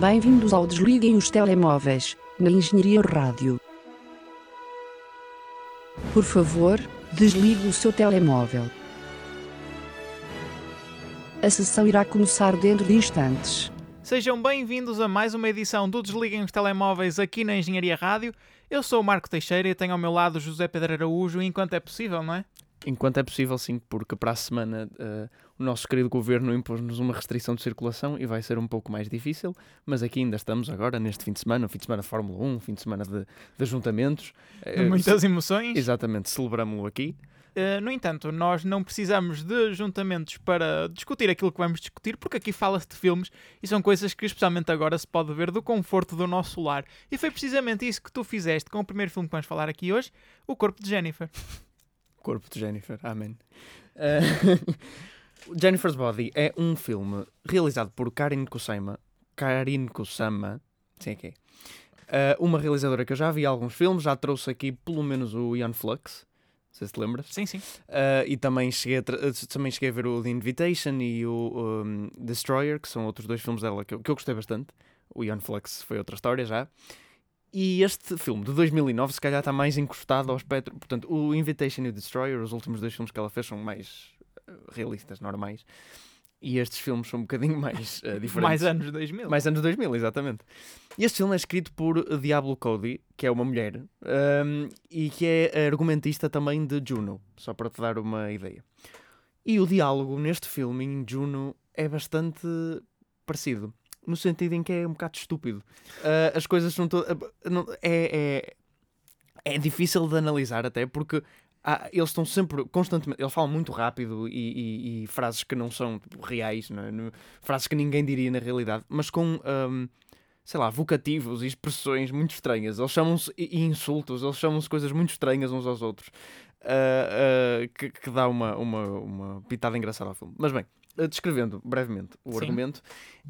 Bem-vindos ao Desliguem os Telemóveis, na Engenharia Rádio. Por favor, desligue o seu telemóvel. A sessão irá começar dentro de instantes. Sejam bem-vindos a mais uma edição do Desliguem os Telemóveis aqui na Engenharia Rádio. Eu sou o Marco Teixeira e tenho ao meu lado José Pedro Araújo, enquanto é possível, não é? Enquanto é possível, sim, porque para a semana uh, o nosso querido governo impôs-nos uma restrição de circulação e vai ser um pouco mais difícil, mas aqui ainda estamos agora, neste fim de semana, um fim de semana de Fórmula 1, um fim de semana de, de ajuntamentos. Uh, Muitas emoções. Exatamente, celebramos-lo aqui. Uh, no entanto, nós não precisamos de ajuntamentos para discutir aquilo que vamos discutir, porque aqui fala-se de filmes e são coisas que, especialmente agora, se pode ver do conforto do nosso lar. E foi precisamente isso que tu fizeste com o primeiro filme que vamos falar aqui hoje, O Corpo de Jennifer. Corpo de Jennifer, amém. Uh, Jennifer's Body é um filme realizado por Karin Kusama, Karin Kusama, sim que é, uh, uma realizadora que eu já vi alguns filmes, já trouxe aqui pelo menos o Ian Flux, não sei se te lembras. Sim, sim. Uh, e também cheguei, a também cheguei a ver o The Invitation e o um, Destroyer, que são outros dois filmes dela que eu, que eu gostei bastante. O Ian Flux foi outra história já. E este filme de 2009, se calhar, está mais encostado ao espectro. Portanto, o Invitation e o Destroyer, os últimos dois filmes que ela fez, são mais eh, realistas, normais. E estes filmes são um bocadinho mais uh, diferentes. mais anos 2000. Mais anos 2000, exatamente. Este filme é escrito por Diablo Cody, que é uma mulher, um, ehm, e que é argumentista também de Juno, só para te dar uma ideia. E o diálogo neste filme, em Juno, é bastante parecido no sentido em que é um bocado estúpido. Uh, as coisas são todas. Uh, é, é, é difícil de analisar, até porque há, eles estão sempre constantemente. Eles falam muito rápido e, e, e frases que não são tipo, reais, não é? no, frases que ninguém diria na realidade, mas com. Um, sei lá, vocativos e expressões muito estranhas. Eles chamam-se insultos, eles chamam-se coisas muito estranhas uns aos outros. Uh, que, que, dá uma, uma, uma pitada engraçada ao filme. Mas bem, descrevendo brevemente o Sim. argumento,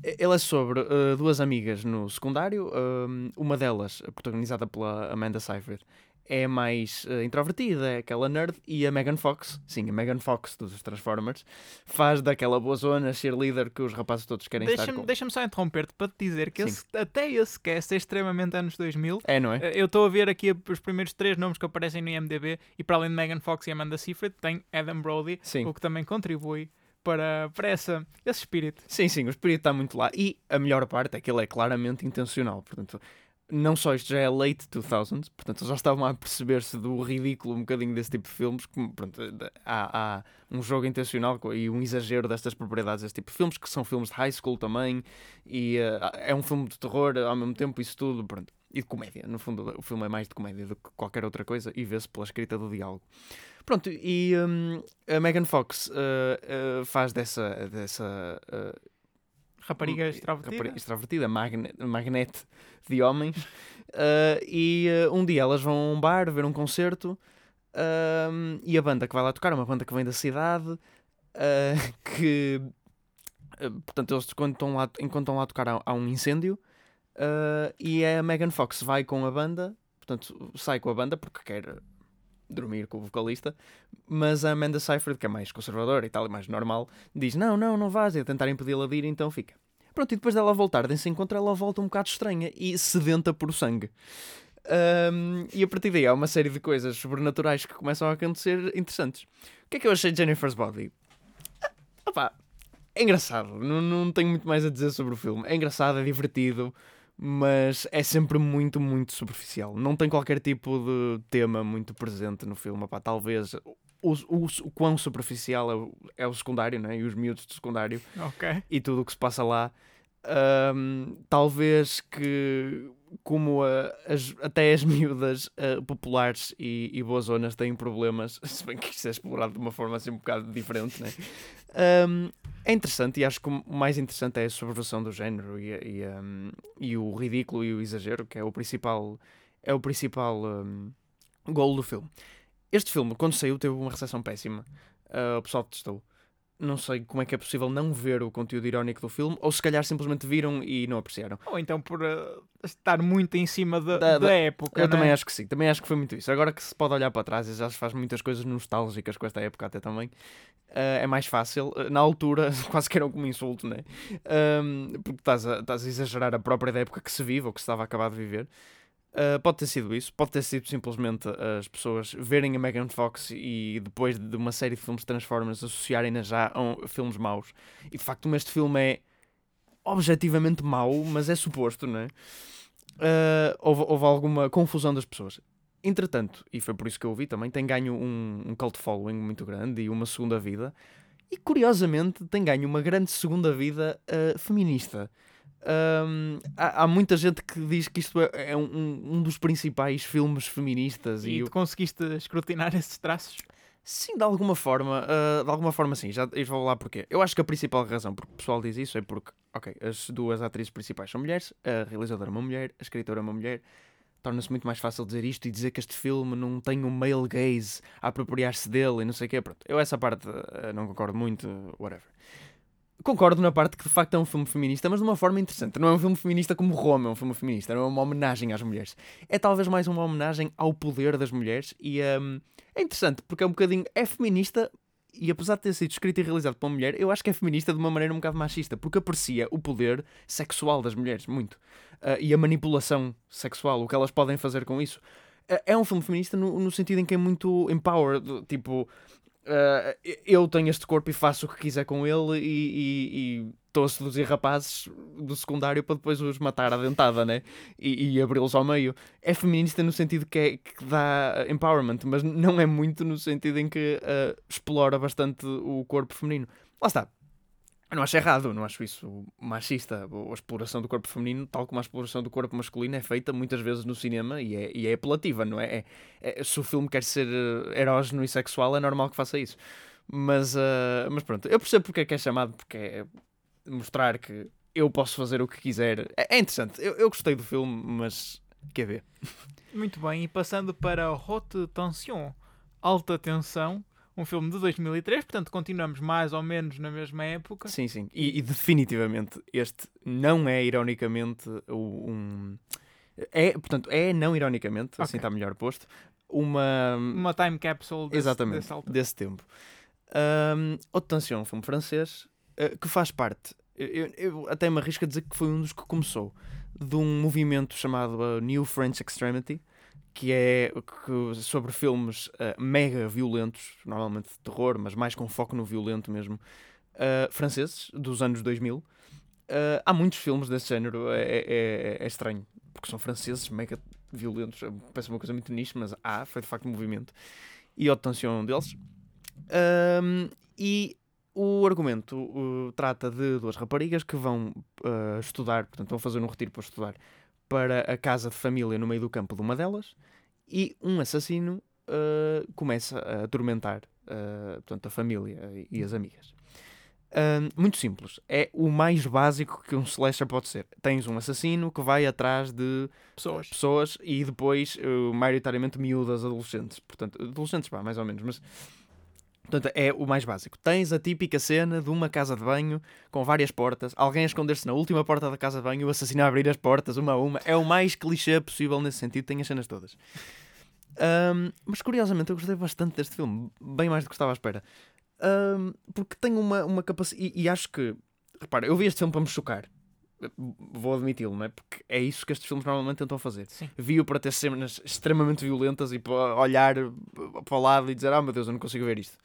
eh, ele é sobre uh, duas amigas no secundário. Uma delas, protagonizada pela Amanda Seyfried, é mais uh, introvertida, é aquela nerd, e a Megan Fox, sim, a Megan Fox dos Transformers, faz daquela boa zona cheerleader que os rapazes todos querem deixa estar com. Deixa-me só interromper-te para te dizer que esse, até esse cast é extremamente anos 2000. É, não é? Eu estou a ver aqui os primeiros três nomes que aparecem no IMDb, e para além de Megan Fox e Amanda Seyfried, tem Adam Brody, sim. o que também contribui para, para essa, esse espírito. Sim, sim, o espírito está muito lá. E a melhor parte é que ele é claramente intencional. Portanto, não só isto já é late 2000s, portanto, já estavam a perceber-se do ridículo um bocadinho desse tipo de filmes. Que, pronto, há, há um jogo intencional e um exagero destas propriedades desse tipo de filmes, que são filmes de high school também. E uh, é um filme de terror ao mesmo tempo, isso tudo. Pronto. E de comédia. No fundo, o filme é mais de comédia do que qualquer outra coisa e vê-se pela escrita do diálogo. Pronto, e um, a Megan Fox uh, uh, faz dessa. dessa uh, rapariga extrovertida, rapariga extrovertida magne, magnete de homens. e um dia elas vão a um bar ver um concerto hum, e a banda que vai lá tocar é uma banda que vem da cidade. que portanto, eles quando estão lá, enquanto estão lá a tocar há, há um incêndio. e a Megan Fox vai com a banda, portanto, sai com a banda porque quer dormir com o vocalista, mas a Amanda Seyfried, que é mais conservadora e tal, e mais normal, diz: Não, não, não vás, a tentar impedi-la de ir, então fica. Pronto, e depois dela voltar desse encontro, ela volta um bocado estranha e sedenta por sangue. Um, e a partir daí há uma série de coisas sobrenaturais que começam a acontecer interessantes. O que é que eu achei de Jennifer's Body? Ah, opa, é engraçado, não, não tenho muito mais a dizer sobre o filme. É engraçado, é divertido mas é sempre muito, muito superficial. Não tem qualquer tipo de tema muito presente no filme. Opá, talvez o, o, o quão superficial é o, é o secundário, né? e os miúdos do secundário okay. e tudo o que se passa lá. Um, talvez que, como a, as, até as miúdas uh, populares e, e boas zonas têm problemas, se bem que isto é explorado de uma forma assim um bocado diferente, né? Um, é interessante e acho que o mais interessante é a subversão do género e, e, um, e, o ridículo e o exagero, que é o principal, é o principal um, gol do filme. Este filme, quando saiu, teve uma recepção péssima. Uh, o pessoal testou. Não sei como é que é possível não ver o conteúdo irónico do filme, ou se calhar simplesmente viram e não apreciaram. Ou então por uh, estar muito em cima da, Da- da, da- época. Eu não é? também acho que sim, também acho que foi muito isso. Agora que se pode olhar para trás e já se faz muitas coisas nostálgicas com esta época até também, eh, é mais fácil. Eh, na altura, quase que era como um insulto, né? Ahm, porque estás a, estás a exagerar a própria da época que se vive ou que se estava a acabar de viver. Uh, pode ter sido isso, pode ter sido simplesmente as pessoas verem a Megan Fox e depois de uma série de filmes Transformers associarem-na já a filmes maus. E de facto, este filme é objetivamente mau, mas é suposto, não é? Uh, houve, houve alguma confusão das pessoas. Entretanto, e foi por isso que eu o vi também, tem ganho um, um cult following muito grande e uma segunda vida. E curiosamente tem ganho uma grande segunda vida uh, feminista. Há, há muita gente que diz que isto é, é um, um dos principais filmes feministas E e, tu conseguiste escrutinar esses traços? sim, de alguma forma, uh, de alguma forma sim, já eu vou lá porquê. Eu acho que a principal razão porque o pessoal diz isso é porque, ok, as duas atrizes principais são mulheres, a realizadora é uma mulher, a escritora é uma mulher, torna-se muito mais fácil dizer isto e dizer que este filme não tem um male gaze a apropriar-se dele e não sei o quê, pronto. Eu essa parte uh, não concordo muito, whatever. Concordo na parte que de facto é um filme feminista, mas de uma forma interessante. Não é um filme feminista como Roma é um filme feminista, não é uma homenagem às mulheres. É talvez mais uma homenagem ao poder das mulheres e hum, é interessante porque é um bocadinho. É feminista e apesar de ter sido escrito e realizado por uma mulher, eu acho que é feminista de uma maneira um bocado machista porque aprecia o poder sexual das mulheres, muito. Ah, e a manipulação sexual, o que elas podem fazer com isso. Ah, é um filme feminista no, no sentido em que é muito empowered, tipo. Uh, eu tenho este corpo e faço o que quiser com ele e- estou a seduzir rapazes do secundário para depois os matar à dentada, né? E, e abri-los ao meio. É feminista no sentido que, é, que dá empowerment, mas não é muito no sentido em que uh, explora bastante o corpo feminino. Lá está. Eu não acho errado, não acho isso machista. A exploração do corpo feminino, tal como a exploração do corpo masculino, é feita muitas vezes no cinema e é, e é apelativa, não é? É- é- Se o filme quer ser eh, erógeno e sexual, é normal que faça isso. Mas, ah, mas pronto, eu percebo porque é que é chamado, porque é mostrar que eu posso fazer o que quiser. É, é interessante, eu, eu gostei do filme, mas quer ver. Muito bem, e passando para Haute Tension, Alta Tensão, um filme de 2003, portanto continuamos mais ou menos na mesma época. Sim, sim. E, e definitivamente este não é ironicamente um. É, portanto, é não ironicamente, assim Ok. está melhor posto, uma. Uma time capsule desse, Exatamente, desse desse tempo. Um, Haute Tension, um filme francês, eh, que faz parte, eu, eu- até me arrisco a dizer que foi um dos que começou, de um movimento chamado uh, New French Extremity, que é que- sobre filmes eh, mega violentos, normalmente de terror, mas mais com foco no violento mesmo, eh, franceses, dos anos 2000. Eh, há muitos filmes desse género, é, é- é- é estranho, porque são franceses, mega violentos, parece uma coisa muito nicho, mas há, foi de facto um movimento. E Haute Tension é um deles. Ahm, e o argumento uh, trata de duas raparigas que vão uh, estudar, portanto, vão fazer um retiro para estudar para a casa de família no meio do campo de uma delas e um assassino uh, começa a atormentar uh, portanto, a família e, as amigas. Ahm, muito simples. É o mais básico que um slasher pode ser. Tens um assassino que vai atrás de pessoas. pessoas e depois, uh, maioritariamente, miúdas adolescentes. Portanto, adolescentes, pá, mais ou menos, mas. Portanto, é o mais básico. Tens a típica cena de uma casa de banho com várias portas, alguém a esconder-se na última porta da casa de banho o assassino a abrir as portas uma a uma. É o mais clichê possível nesse sentido, tem as cenas todas. Ahm, mas curiosamente, eu gostei bastante deste filme, bem mais do que estava à espera. Ahm, porque tem uma, uma capacidade. E, e acho que. Repara, eu vi este filme para me chocar. Vou admiti-lo, não é? Porque é isso que estes filmes normalmente tentam fazer. Vi-o para ter cenas extremamente violentas e para olhar para o lado e dizer: Ah, meu Deus, eu não consigo ver isto.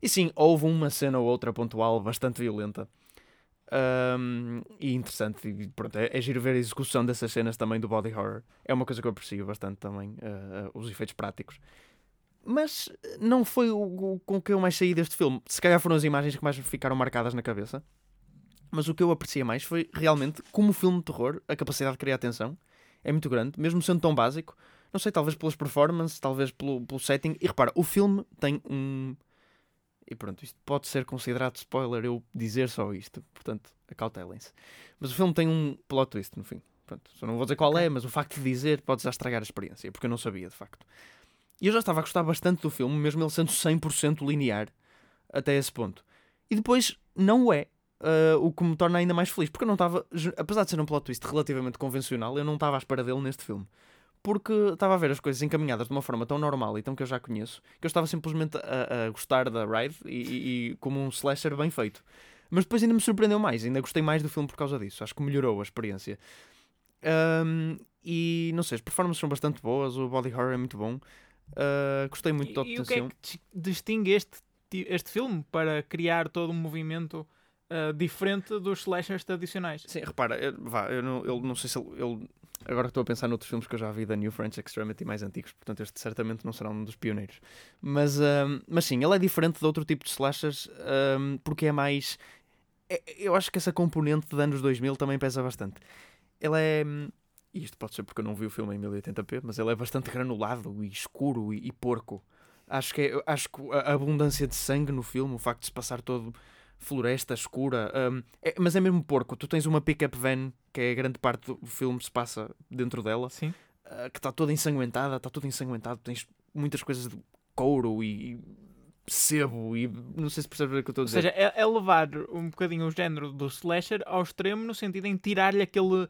E sim, houve uma cena ou outra pontual bastante violenta. Ahm, e interessante, e pronto, é, é giro ver a execução dessas cenas também do body horror. É uma coisa que eu aprecio bastante também, ah, ah, os efeitos práticos. Mas não foi o, o com que eu mais saí deste filme. Se calhar foram as imagens que mais ficaram marcadas na cabeça. Mas o que eu apreciei mais foi realmente, como filme de terror, a capacidade de criar atenção é muito grande, mesmo sendo tão básico. Não sei, talvez pelas performances, talvez pelo, pelo setting. E repara, o filme tem um. E pronto, isto pode ser considerado spoiler eu dizer só isto, portanto, acautelem-se. Mas o filme tem um plot twist no fim. Pronto, só não vou dizer qual é, mas o facto de dizer pode já estragar a experiência, porque eu não sabia de facto. E eu já estava a gostar bastante do filme, mesmo ele sendo 100% linear até esse ponto. E depois não o é. Uh, o que me torna ainda mais feliz, porque eu não estava, apesar de ser um plot twist relativamente convencional, eu não estava à espera dele neste filme porque estava a ver as coisas encaminhadas de uma forma tão normal e tão que eu já conheço, que eu estava simplesmente a, a gostar da ride e, e, e, como um slasher bem feito. Mas depois ainda me surpreendeu mais, ainda gostei mais do filme por causa disso. Acho que melhorou a experiência. Um, e não sei, as performances são bastante boas, o body horror é muito bom. Uh, gostei muito da obtenção. E o que é que distingue este, este filme para criar todo um movimento uh, diferente dos slashers tradicionais? Sim, repara, eu, vá, eu, não, eu não sei se ele, ele Agora estou a pensar noutros filmes que eu já vi da New French Extremity mais antigos, portanto este certamente não será um dos pioneiros. Mas, um, mas sim, ele é diferente de outro tipo de slashers um, porque é mais. É, eu acho que essa componente de anos 2000 também pesa bastante. Ele é. E isto pode ser porque eu não vi o filme em 1080p, mas ele é bastante granulado e escuro e, e porco. Acho que, é, acho que a abundância de sangue no filme, o facto de se passar todo floresta escura. Um, é, mas é mesmo porco. Tu tens uma pick-up van, que é a grande parte do filme se passa dentro dela, Sim. Uh, que está toda ensanguentada, está tudo ensanguentado. Tens muitas coisas de couro e, sebo e não sei se percebes o que eu estou a dizer. Ou seja, é, é, levar um bocadinho o género do slasher ao extremo no sentido em tirar-lhe aquele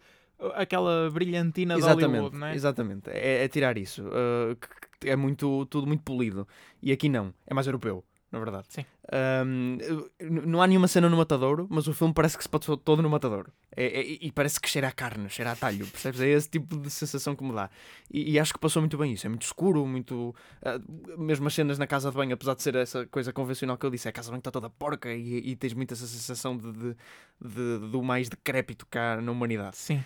aquela brilhantina exatamente, de Hollywood, não é? Exatamente, é, é tirar isso. Uh, é muito, tudo muito polido. E aqui não, é mais europeu na verdade. Sim. Um, não há nenhuma cena no matadouro, mas o filme parece que se passou todo no matadouro. É, é, e parece que cheira a carne, cheira a talho, percebes? É esse tipo de sensação que me dá. E, e acho que passou muito bem isso. É muito escuro, muito. Uh, mesmo as cenas na casa de banho, apesar de ser essa coisa convencional que eu disse, a casa de banho está toda porca e, e tens muito essa sensação de, de, de, do mais decrépito cá na humanidade. Sim.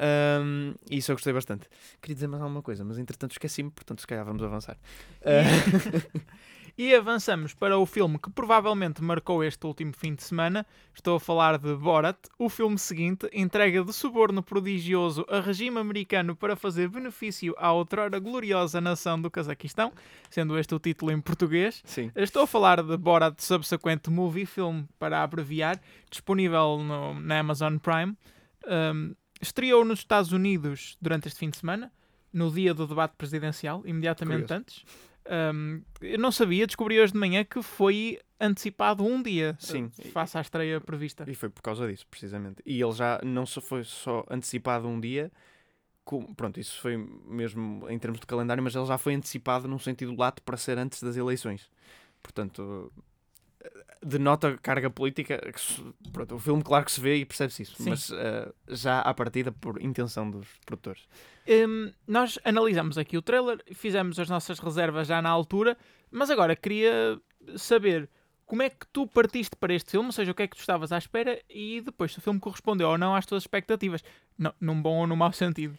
Um, isso eu gostei bastante. Queria dizer mais alguma coisa, mas entretanto esqueci-me, portanto se calhar vamos avançar. Uh... E avançamos para o filme que provavelmente marcou este último fim de semana. Estou a falar de Borat, o filme seguinte, entrega de suborno prodigioso a regime americano para fazer benefício à outrora gloriosa nação do Cazaquistão, sendo este o título em português. Sim. Estou a falar de Borat Subsequent Movie, filme para abreviar, disponível no, na Amazon Prime. Um, estreou nos Estados Unidos durante este fim de semana, no dia do debate presidencial, imediatamente Curioso. antes. Um, eu não sabia, descobri hoje de manhã que foi antecipado um dia Sim. face à estreia prevista. E foi por causa disso, precisamente. E ele já não só foi só antecipado um dia, como, pronto, isso foi mesmo em termos de calendário, mas ele já foi antecipado num sentido lato para ser antes das eleições. Portanto, denota carga política. Pronto, o filme, claro que se vê e percebe-se isso, Sim. mas uh, já à partida por intenção dos produtores. Um, nós analisamos aqui o trailer, fizemos as nossas reservas já na altura, mas agora queria saber como é que tu partiste para este filme, ou seja, o que é que tu estavas à espera e depois se o filme correspondeu ou não às tuas expectativas, não, num bom ou num mau sentido.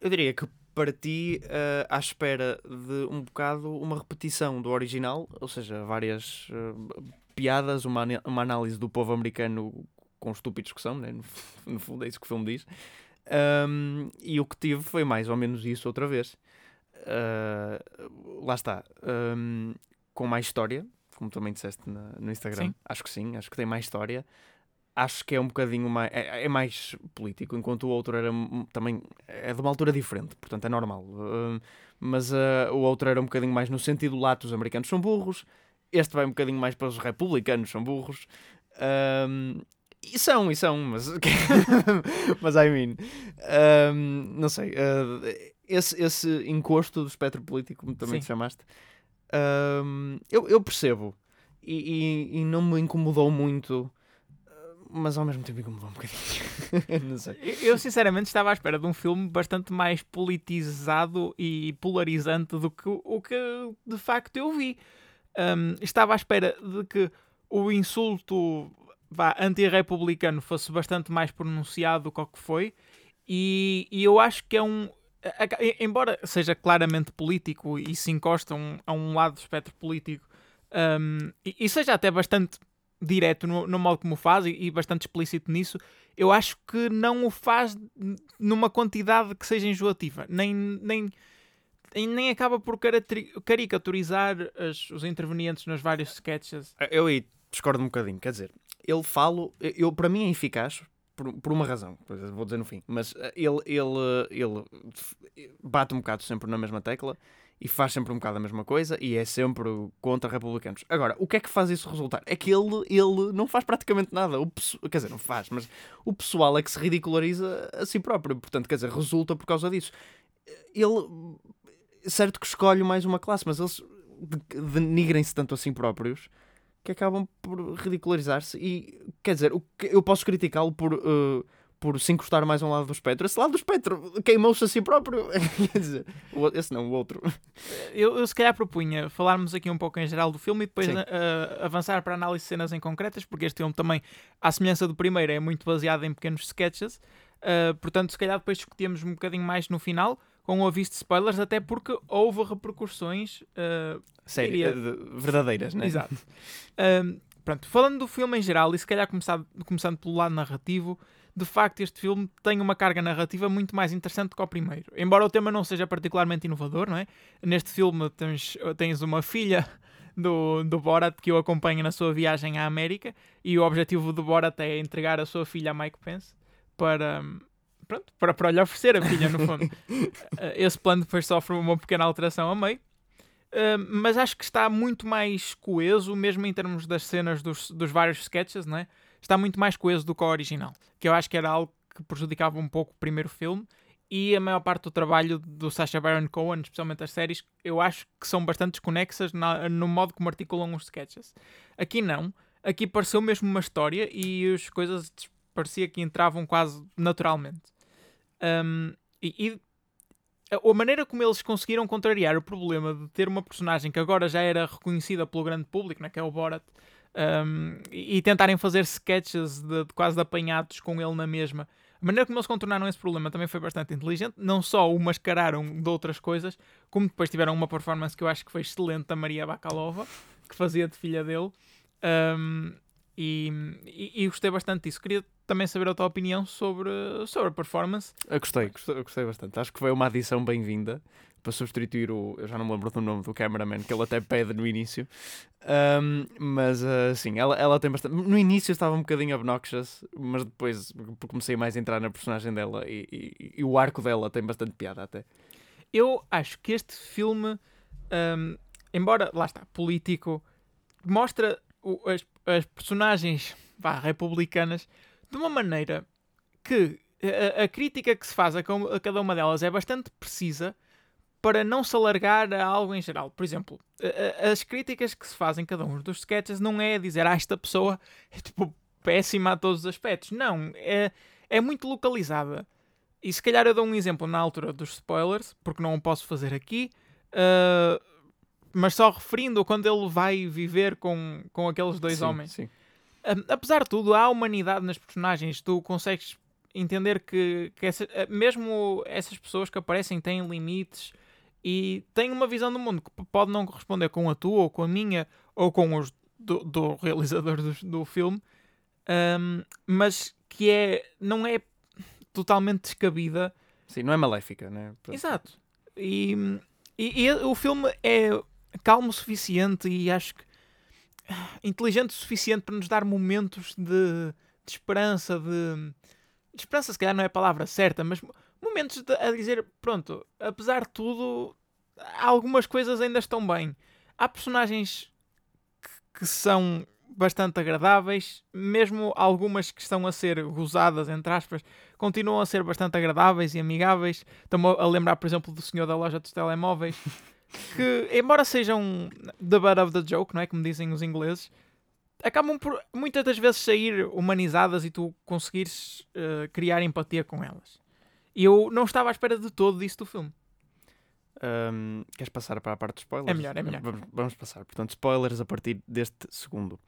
Eu diria que parti uh, à espera de um bocado uma repetição do original, ou seja, várias uh, piadas, uma, uma análise do povo americano com estúpidos que são, né? no, no fundo é isso que o filme diz. Um, e o que tive foi mais ou menos isso outra vez. Uh, lá está. Um, com mais história, como também disseste na, no Instagram. Sim. Acho que sim, acho que tem mais história. Acho que é um bocadinho mais. É, é mais político, enquanto o outro era também. É de uma altura diferente, portanto é normal. Uh, mas uh, o outro era um bocadinho mais no sentido lato, os americanos são burros este vai um bocadinho mais para os republicanos, são burros. Um, e são, e são, mas. mas I mean. Um, não sei. Uh, esse, esse encosto do espectro político, como também te chamaste, um, eu, eu percebo. E, e, e, não me incomodou muito. Mas ao mesmo tempo incomodou um bocadinho. não sei. Eu sinceramente estava à espera de um filme bastante mais politizado e polarizante do que o que de facto eu vi um, estava à espera de que o insulto anti-republicano fosse bastante mais pronunciado do que o que foi, e, e, eu acho que é um. Embora seja claramente político e se encosta um, a um lado do espectro político, um, e, e, seja até bastante direto no, no modo como o faz e, e, bastante explícito nisso, eu acho que não o faz numa quantidade que seja enjoativa, nem, nem nem acaba por caricaturizar as, os intervenientes nos vários sketches. Eu aí discordo um bocadinho, quer dizer, ele fala, eu, para mim é eficaz por, por uma razão, vou dizer no fim, mas eh, ele, ele, ele bate um bocado sempre na mesma tecla e faz sempre um bocado a mesma coisa e é sempre contra republicanos. Agora, o que é que faz isso resultar? É que ele, ele não faz praticamente nada. O, quer dizer, não faz, mas o pessoal é que se ridiculariza a si próprio. Portanto, quer dizer, resulta por causa disso. Ele, certo que escolhe mais uma classe, mas eles de- denigrem-se tanto a si próprios que acabam por ridicularizar-se. E, quer dizer, eu posso criticá-lo por. eh, por se encostar mais a um lado do espectro. Esse lado do espectro queimou-se a si próprio. Quer dizer, esse não, o outro. Eu, eu se calhar propunha falarmos aqui um pouco em geral do filme e depois ah, avançar para análise de cenas em concretas, porque este filme também, à semelhança do primeiro, é muito baseado em pequenos sketches. Ah, portanto, se calhar depois discutíamos um bocadinho mais no final, com o aviso de spoilers, até porque houve repercussões ah, Sério, Diria- de- verdadeiras, né? Exato. Ahm, pronto, falando do filme em geral, e se calhar começar, começando pelo lado narrativo, de facto este filme tem uma carga narrativa muito mais interessante que o primeiro. Embora o tema não seja particularmente inovador, não é? Neste filme tens, tens uma filha do, do Borat que o acompanha na sua viagem à América e o objetivo do Borat é entregar a sua filha a Mike Pence para... Pronto, para, para lhe oferecer a filha, no fundo. Ah, Esse plano depois sofre uma pequena alteração a meio. Uh, mas acho que está muito mais coeso, mesmo em termos das cenas dos, dos vários sketches, não é? Está muito mais coeso do que o original. Que eu acho que era algo que prejudicava um pouco o primeiro filme. E a maior parte do trabalho do Sacha Baron Cohen, especialmente as séries, eu acho que são bastante desconexas na- no modo como articulam os sketches. Aqui não. Aqui pareceu mesmo uma história e as coisas parecia que entravam quase naturalmente. Um, e, e a maneira como eles conseguiram contrariar o problema de ter uma personagem que agora já era reconhecida pelo grande público, né, que é o Borat, um, e, e tentarem fazer sketches de, de quase apanhados com ele na mesma. A maneira como eles contornaram esse problema também foi bastante inteligente. Não só o mascararam de outras coisas, como depois tiveram uma performance que eu acho que foi excelente da Maria Bakalova, que fazia de filha dele. Um, e, e, e gostei bastante disso. Queria também saber a tua opinião sobre, sobre a performance. Eu gostei, gostei, eu gostei bastante. Acho que foi uma adição bem-vinda para substituir o. Eu já não me lembro do nome do cameraman, que ele até pede no início. Um, mas uh, sim, ela, ela tem bastante. No início estava um bocadinho obnoxious, mas depois comecei mais a entrar na personagem dela e, e- e o arco dela tem bastante piada até. Eu acho que este filme, hum, embora, lá está, político, mostra o- as, as personagens vá, republicanas de uma maneira que a, a crítica que se faz a, a cada uma delas é bastante precisa para não se alargar a algo em geral. Por exemplo, a- as críticas que se fazem em cada um dos sketches não é dizer ah, esta pessoa é tipo péssima a todos os aspectos. Não, é, é muito localizada. E se calhar eu dou um exemplo na altura dos spoilers, porque não o posso fazer aqui, ah, mas só referindo quando ele vai viver com, com aqueles dois Sim, homens. Sim. Apesar de tudo, há humanidade nas personagens. Tu consegues entender que, que essa- eh, mesmo essas pessoas que aparecem têm limites e têm uma visão do mundo que pode não corresponder com a tua, ou com a minha, ou com os do, do realizador do, do filme, um, mas que é, não é totalmente descabida Sim, não é maléfica, né? Pronto. Exato. E, e- e o filme é calmo o suficiente e acho que inteligente o suficiente para nos dar momentos de, de esperança, de, de esperança se calhar não é a palavra certa, mas mo- momentos de- a dizer, pronto, apesar de tudo, algumas coisas ainda estão bem. Há personagens que, que são bastante agradáveis, mesmo algumas que estão a ser gozadas, entre aspas, continuam a ser bastante agradáveis e amigáveis. Estou-me a lembrar, por exemplo, do senhor da loja dos telemóveis, que, embora sejam the butt of the joke, não é? Como dizem os ingleses, acabam por muitas das vezes sair humanizadas e tu conseguires eh, criar empatia com elas. E eu não estava à espera de todo disso do filme. Um, queres passar para a parte de spoilers? É melhor, é melhor. Vamos, vamos passar. Portanto, spoilers a partir deste segundo.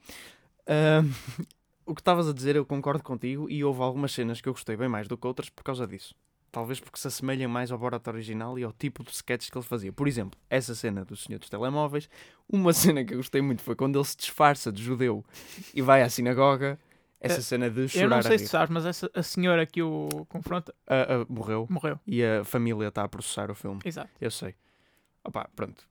Um, o que estavas a dizer, eu concordo contigo e houve algumas cenas que eu gostei bem mais do que outras por causa disso. Talvez porque se assemelham mais ao Borat original e ao tipo de sketches que ele fazia. Por exemplo, essa cena do Senhor dos Telemóveis. Uma cena que eu gostei muito foi quando ele se disfarça de judeu e vai à sinagoga. Essa Eh, cena de Eu chorar não a sei se sabes, mas essa, a senhora que o confronta Ah, ah, morreu morreu. e a família está a processar o filme. Exato. Eu sei. Opa, pronto,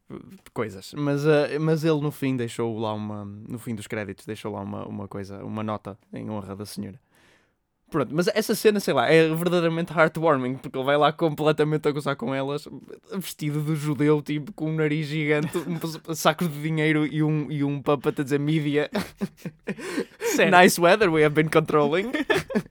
coisas. Mas, eh, mas ele no fim deixou lá uma. No fim dos créditos deixou lá uma, uma coisa, uma nota em honra da senhora. Pronto, mas essa cena, sei lá, é verdadeiramente heartwarming, porque ele vai lá completamente a gozar com elas, vestido de judeu, tipo, com um nariz gigante, um saco de dinheiro e um, e um puppet a dizer mídia. Sério. Nice weather we have been controlling.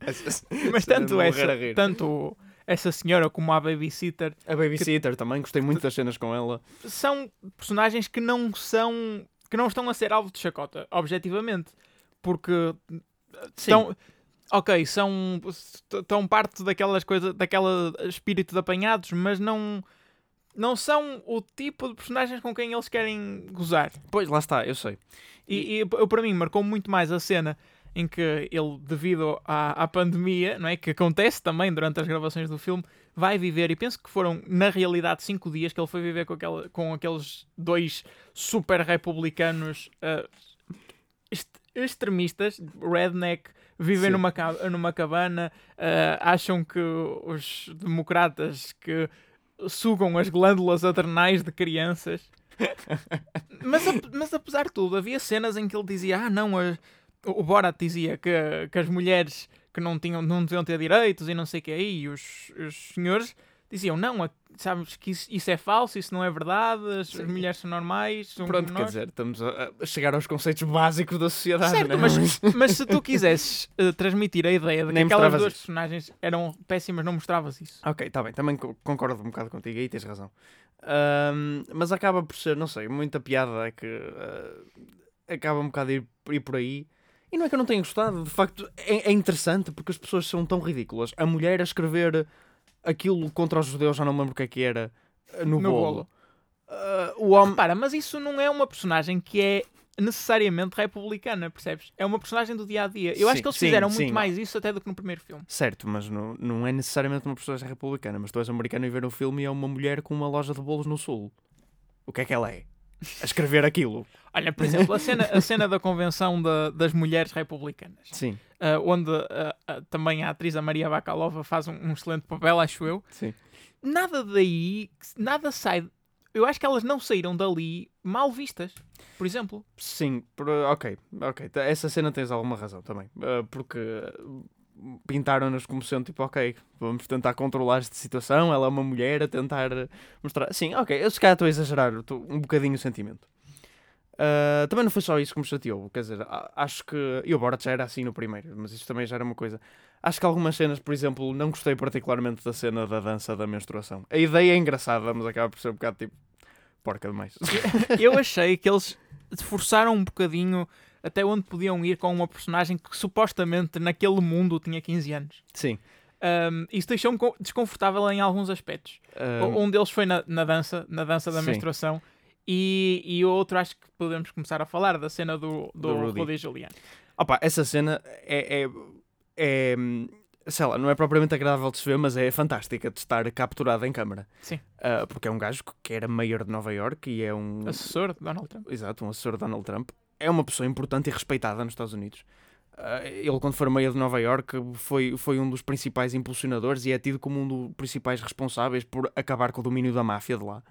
Mas tanto essa, tanto essa senhora como a babysitter A babysitter também, gostei muito das cenas com ela. são personagens que não são que não estão a ser alvo de chacota, objetivamente, porque Sim. estão ok, são estão parte daquelas coisas, daquela espírito de apanhados, mas não não são o tipo de personagens com quem eles querem gozar. Pois, lá está, eu sei. E, e eu, para mim marcou muito mais a cena em que ele, devido à, à pandemia, não é? Que acontece também durante as gravações do filme, vai viver, e penso que foram, na realidade, cinco dias que ele foi viver com, aquela, com aqueles dois super republicanos ah, est- extremistas, redneck, vivem Sim. numa, numa cabana, ah, acham que os democratas que sugam as glândulas adrenais de crianças. mas, mas apesar de tudo, havia cenas em que ele dizia: Ah, não, as- o Borat dizia que, que as mulheres que não, tinham, não deviam ter direitos e não sei o que aí, e os, os senhores diziam: Não, a- sabes que isso, isso é falso, isso não é verdade, as, Sim. mulheres são normais. São Pronto, como quer nós." dizer, estamos a, a chegar aos conceitos básicos da sociedade, Certo, né? mas, mas se tu quisesses eh, transmitir a ideia de que Nem aquelas mostravas duas isso. personagens eram péssimas, não mostravas isso. Ok, está bem, também co- concordo um bocado contigo aí, tens razão. Ahm, mas acaba por ser, não sei, muita piada é que ah, acaba um bocado a ir, ir por aí. E não é que eu não tenha gostado, de facto é, é interessante porque as pessoas são tão ridículas. A mulher a escrever aquilo contra os judeus, já não me lembro o que é que era, ah, no, No bolo. bolo. Ah, o homem. Repara, mas isso não é uma personagem que é necessariamente republicana, percebes? É uma personagem do dia a dia. Eu acho Sim, que eles sim, fizeram sim. muito mais isso até do que no primeiro filme. Certo, mas não, não é necessariamente uma personagem republicana. Mas tu és americano e ver um filme e é uma mulher com uma loja de bolos no sul. O que é que ela é? A escrever aquilo. Olha, por exemplo, a cena, a cena da convenção da- das mulheres republicanas, Sim, ah, onde ah, ah, também a atriz a Maria Bakalova faz um, um excelente papel, acho eu. sim. Nada daí, nada sai. Eu acho que elas não saíram dali mal vistas, por exemplo. Sim, por- ok, ok. Essa cena tens alguma razão também. Uh, porque uh, pintaram-nos como sendo tipo, ok, vamos tentar controlar esta situação. Ela é uma mulher a tentar mostrar. Sim, ok, eu se calhar estou a exagerar tô- um bocadinho o sentimento. Uh, também não foi só isso que me chateou. Quer dizer, acho que. E o Borat já era assim no primeiro, mas isto também já era uma coisa. Acho que algumas cenas, por exemplo, não gostei particularmente da cena da dança da menstruação. A ideia é engraçada, mas acaba por ser um bocado tipo. Porca demais. Eu achei que eles forçaram um bocadinho até onde podiam ir com uma personagem que supostamente naquele mundo tinha 15 anos. Sim. Um, isso deixou-me co- desconfortável em alguns aspectos. Uh, Um deles foi na, na dança, na dança da Sim. menstruação. E, e o outro acho que podemos começar a falar da cena do, do, Do Rudy. Rudy Giuliani. Opa, essa cena é, é, é, Sei lá, não é propriamente agradável de se ver, mas é fantástica de estar capturada em câmara. Sim. Ah, porque é um gajo que era mayor de Nova York e é um. Assessor de Donald Trump. Exato, um assessor de Donald Trump. É uma pessoa importante e respeitada nos Estados Unidos. Ah, ele, quando for mayor de Nova York, foi, foi um dos principais impulsionadores e é tido como um dos principais responsáveis por acabar com o domínio da máfia de lá.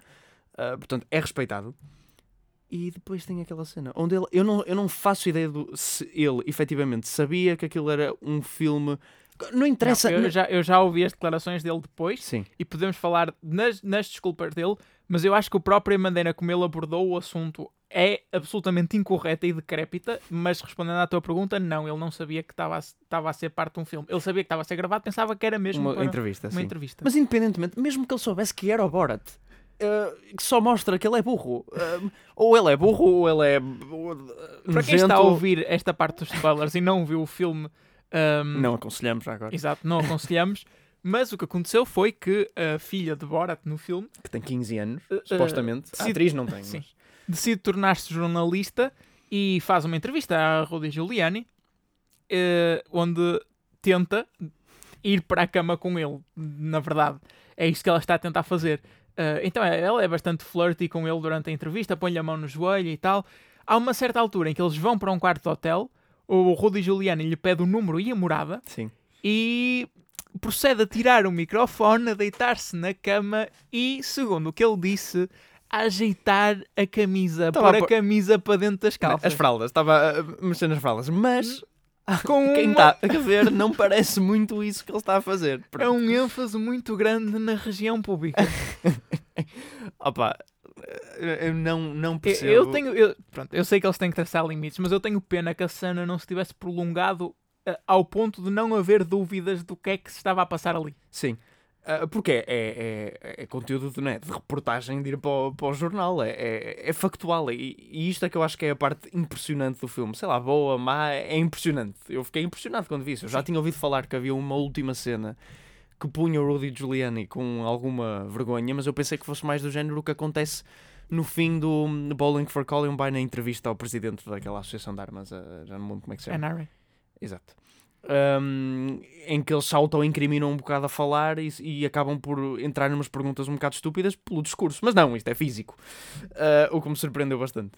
Ah, portanto, é respeitado. E depois tem aquela cena onde ele. Eu não, eu não faço ideia do, se ele efetivamente sabia que aquilo era um filme. Não interessa. Não, eu, já, eu já ouvi as declarações dele depois Sim, e podemos falar nas, nas desculpas dele, mas eu acho que a própria maneira como ele abordou o assunto é absolutamente incorreta e decrépita, mas respondendo à tua pergunta, não, ele não sabia que estava a, estava a ser parte de um filme. Ele sabia que estava a ser gravado, pensava que era mesmo uma entrevista. uma sim. entrevista. Mas independentemente, mesmo que ele soubesse que era o Borat, eh, que só mostra que ele é burro. Eh, ou ele é burro, ou ele é. uh, para quem está a ouvir esta parte dos spoilers e não viu o filme, ahm, Não aconselhamos agora. exato, não aconselhamos. Mas o que aconteceu foi que a filha de Borat no filme Que tem 15 anos, eh, supostamente. A decide- atriz não tem. sim. mas- decide tornar-se jornalista e faz uma entrevista à Rudy Giuliani, eh, onde tenta ir para a cama com ele. Na verdade, é isto que ela está a tentar fazer. Eh, então é- ela é bastante flirty com ele durante a entrevista, põe-lhe a mão no joelho e tal. Há uma certa altura em que eles vão para um quarto de hotel, o Rudy Giuliani lhe pede o número e a morada Sim. e procede a tirar o microfone, a deitar-se na cama e, segundo o que ele disse, a ajeitar a camisa, Estava pôr a camisa para dentro das calças. As fraldas, estava a mexer nas fraldas. Mas Com Quem uma- está a ver não parece muito isso que ele está a fazer. É um ênfase muito grande na região pública. Opa, eu não, não Eu- percebo. Eu tenho. Eu, pronto, eu sei que eles têm que traçar limites, mas eu tenho pena que a cena não se tivesse prolongado eh, ao ponto de não haver dúvidas do que é que se estava a passar ali. Sim. Ah, porque é, é, é, é conteúdo de, né, de reportagem de ir para o, para o jornal, é, é, é factual. E, e isto é que eu acho que é a parte impressionante do filme. Sei lá, boa, má, é impressionante. Eu fiquei impressionado quando vi isso. Eu já tinha ouvido falar que havia uma última cena que punha o Rudy Giuliani com alguma vergonha, mas eu pensei que fosse mais do género que acontece no fim do Bowling for Columbine, na entrevista ao presidente daquela associação de armas, ah, já não me lembro como é que se chama. NRA. Exato. Um, em que eles se auto-incriminam um bocado a falar e, e acabam por entrar numas perguntas um bocado estúpidas pelo discurso. Mas não, isto é físico. Uh, o que me surpreendeu bastante.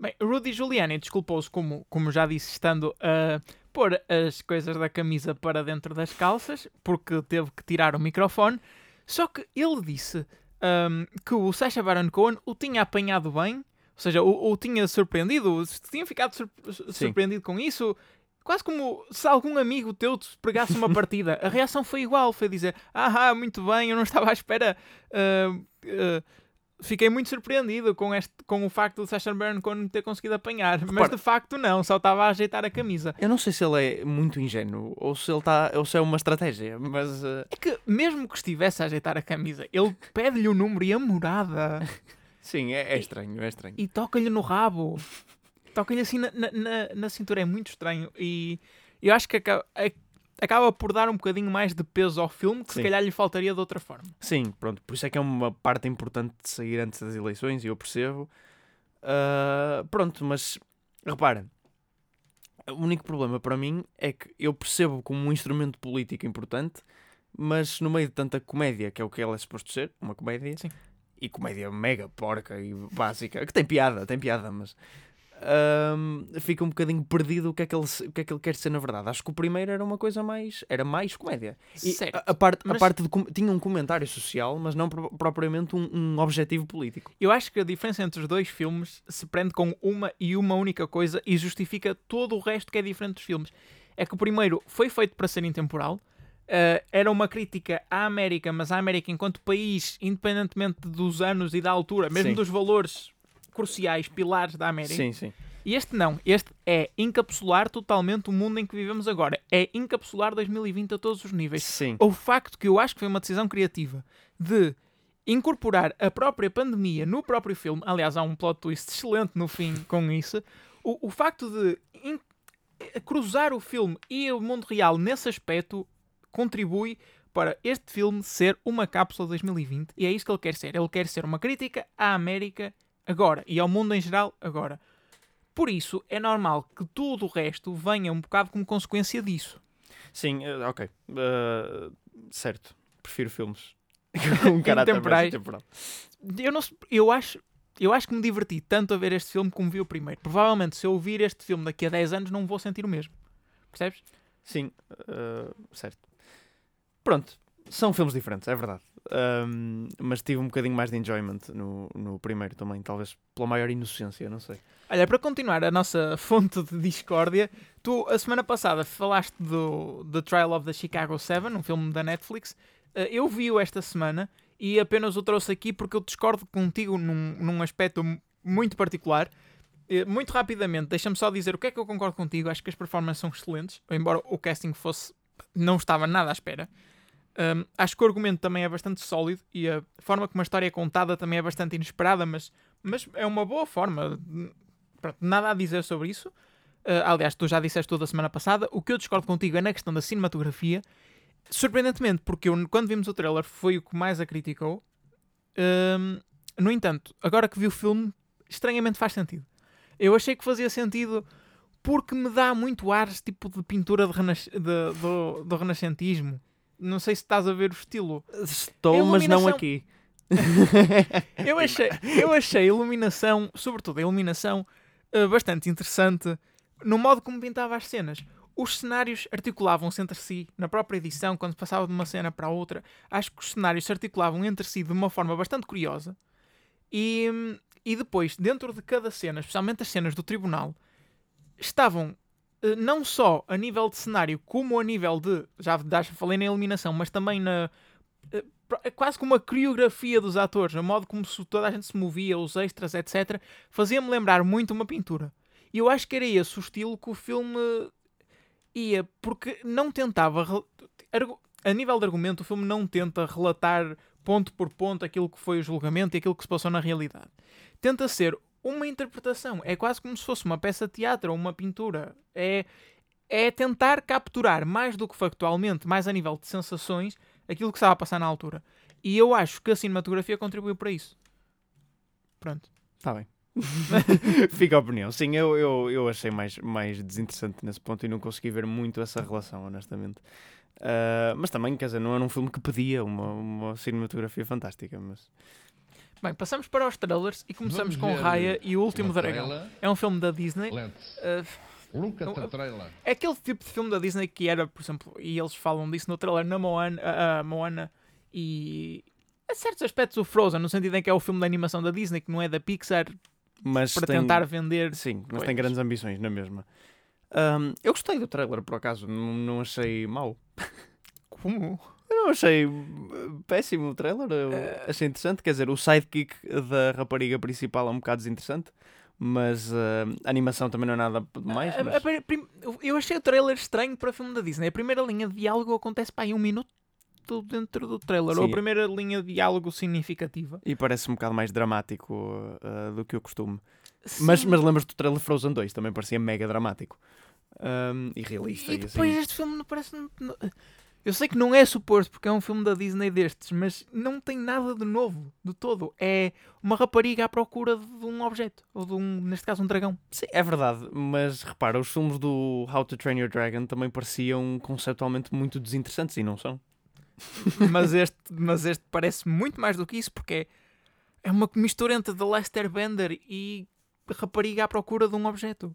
Bem, Rudy Giuliani desculpou-se, como, como já disse, estando a pôr as coisas da camisa para dentro das calças, porque teve que tirar o microfone. Só que ele disse ahm, que o Sacha Baron Cohen o tinha apanhado bem, ou seja, o, o tinha surpreendido, se tinha ficado sur- surpreendido com isso. Quase como se algum amigo teu te pregasse uma partida. A reação foi igual, foi dizer, ah, muito bem, eu não estava à espera. ah, ah, fiquei muito surpreendido com, este, com o facto Baron Cohen me ter conseguido apanhar. Mas Repara- de facto não, só estava a ajeitar a camisa. Eu não sei se ele é muito ingênuo ou se ele está ou se é uma estratégia, mas uh, É que mesmo que estivesse a ajeitar a camisa, ele pede-lhe o número e a morada sim, é, é estranho, é estranho. e toca-lhe no rabo. Toca-lhe assim na, na, na- na cintura, é muito estranho. E eu acho que acaba, a- acaba por dar um bocadinho mais de peso ao filme que se Sim. calhar lhe faltaria de outra forma. Sim, pronto, por isso é que é uma parte importante de sair antes das eleições e eu percebo. Uh, pronto, mas repara, o único problema para mim é que eu percebo como um instrumento político importante, mas no meio de tanta comédia, que é o que ela é suposto ser, uma comédia, Sim. e comédia mega porca e básica, que tem piada, tem piada, mas ahm, fica um bocadinho perdido o que, é que ele, o que é que ele quer ser na verdade. Acho que o primeiro era uma coisa mais, era mais comédia. E Certo, a, a parte, a mas- parte de tinha um comentário social, mas não pro- propriamente um, um objetivo político. Eu acho que a diferença entre os dois filmes se prende com uma e uma única coisa e justifica todo o resto que é diferente dos filmes. É que o primeiro foi feito para ser intemporal, eh, era uma crítica à América, mas à América enquanto país, independentemente dos anos e da altura, mesmo Sim. dos valores cruciais, pilares da América. Sim, sim. E este não, este é encapsular totalmente o mundo em que vivemos agora. É encapsular 2020 a todos os níveis. Sim. O facto que eu acho que foi uma decisão criativa de incorporar a própria pandemia no próprio filme, aliás, há um plot twist excelente no fim com isso, o, o facto de in- cruzar o filme e o mundo real nesse aspecto contribui para este filme ser uma cápsula de 2020 e é isso que ele quer ser. Ele quer ser uma crítica à América agora e ao mundo em geral agora. Por isso, é normal que tudo o resto venha um bocado como consequência disso. Sim, eh, ok. Eh, certo. Prefiro filmes. Com caráter mais temporal. Eu, não, eu, acho, eu acho que me diverti tanto a ver este filme como vi o primeiro. Provavelmente, se eu ouvir este filme daqui a 10 anos, não vou sentir o mesmo. Percebes? Sim, eh, certo. Pronto, são filmes diferentes, é verdade. Ahm, mas tive um bocadinho mais de enjoyment no, no primeiro também, talvez pela maior inocência, não sei. Olha, para continuar a nossa fonte de discórdia, tu, a semana passada, falaste do The Trial of the Chicago 7, um filme da Netflix. Eh, Eu vi-o esta semana e apenas o trouxe aqui porque eu discordo contigo num, num aspecto mu- muito particular. Muito rapidamente, deixa-me só dizer o que é que eu concordo contigo. Acho que as performances são excelentes, embora o casting fosse. não estava nada à espera. Um, acho que o argumento também é bastante sólido e a forma como a história é contada também é bastante inesperada, mas, mas é uma boa forma. Pronto, nada a dizer sobre isso. Uh, aliás, tu já disseste tudo a semana passada. O que eu discordo contigo é na questão da cinematografia. Surpreendentemente, porque eu, quando vimos o trailer foi o que mais a criticou. Um, no entanto, agora que vi o filme, estranhamente faz sentido. Eu achei que fazia sentido porque me dá muito ar tipo de pintura de renas- de- do, do renascentismo. Não sei se estás a ver o estilo. Estou, A mas não iluminação- aqui. Eu achei, eu achei a iluminação, sobretudo a iluminação, eh, bastante interessante no modo como pintava as cenas. Os cenários articulavam-se entre si na própria edição, quando passava de uma cena para a outra. Acho que os cenários se articulavam entre si de uma forma bastante curiosa. E, e depois, dentro de cada cena, especialmente as cenas do tribunal, estavam não só a nível de cenário, como a nível de. Já, falei na eliminação, mas também na. eh, é quase como a coreografia dos atores, a modo como toda a gente se movia, os extras, etc., fazia-me lembrar muito uma pintura. E eu acho que era esse o estilo que o filme ia, porque não tentava. A nível de argumento, o filme não tenta relatar ponto por ponto aquilo que foi o julgamento e aquilo que se passou na realidade. Tenta ser uma interpretação. É quase como se fosse uma peça de teatro ou uma pintura. É, é tentar capturar mais do que factualmente, mais a nível de sensações, aquilo que estava a passar na altura. E eu acho que a cinematografia contribuiu para isso. Pronto. Está bem. Fica a opinião. Sim, eu, eu, eu achei mais, mais desinteressante nesse ponto e não consegui ver muito essa relação, honestamente. Ah, mas também, quer dizer, não era um filme que pedia uma, uma cinematografia fantástica, mas Bem, passamos para os trailers e começamos Vamos com Raya e o Último Dragão. É um filme da Disney. Uh, uh, é aquele tipo de filme da Disney que era, por exemplo, e eles falam disso no trailer na Moana, a Moana e a certos aspectos o Frozen, no sentido em que é o filme de animação da Disney, que não é da Pixar, mas para tem- tentar vender. Sim, mas coisas. tem grandes ambições na mesma. Ahm, eu gostei do trailer, por acaso, não, não achei mau. Como? Eu não achei uh, péssimo o trailer, eu Eh. achei interessante. Quer dizer, o sidekick da rapariga principal é um bocado desinteressante, mas ah, a animação também não é nada demais. Mas- eu achei o trailer estranho para filme da Disney. A primeira linha de diálogo acontece para aí um minuto dentro do trailer, ou a Sim. primeira linha de diálogo significativa. E parece um bocado mais dramático ah, do que eu costumo. Mas, Sim. mas lembras do trailer Frozen 2, também parecia mega dramático. Ahm, e realista. E E, depois assim. este filme não parece. Eu sei que não é suposto porque é um filme da Disney destes, mas não tem nada de novo, de todo. É uma rapariga à procura de um objeto, ou de um, neste caso, um dragão. Sim, é verdade, mas repara, os filmes do How to Train Your Dragon também pareciam conceptualmente muito desinteressantes e não são. mas, este, mas este parece muito mais do que isso porque é, é uma mistura entre The Last Airbender e rapariga à procura de um objeto.